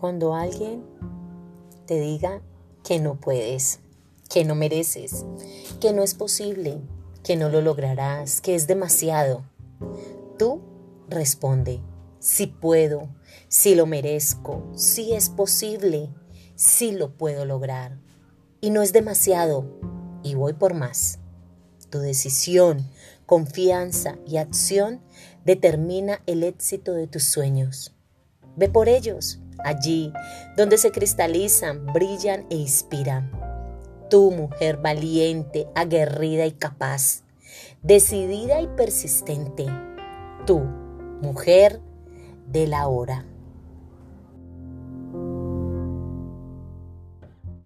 Cuando alguien te diga que no puedes, que no mereces, que no es posible, que no lo lograrás, que es demasiado, tú responde, si puedo, si lo merezco, si es posible, si lo puedo lograr. Y no es demasiado, y voy por más. Tu decisión, confianza y acción determina el éxito de tus sueños. Ve por ellos, allí donde se cristalizan, brillan e inspiran. Tú, mujer valiente, aguerrida y capaz, decidida y persistente. Tú, mujer de la hora.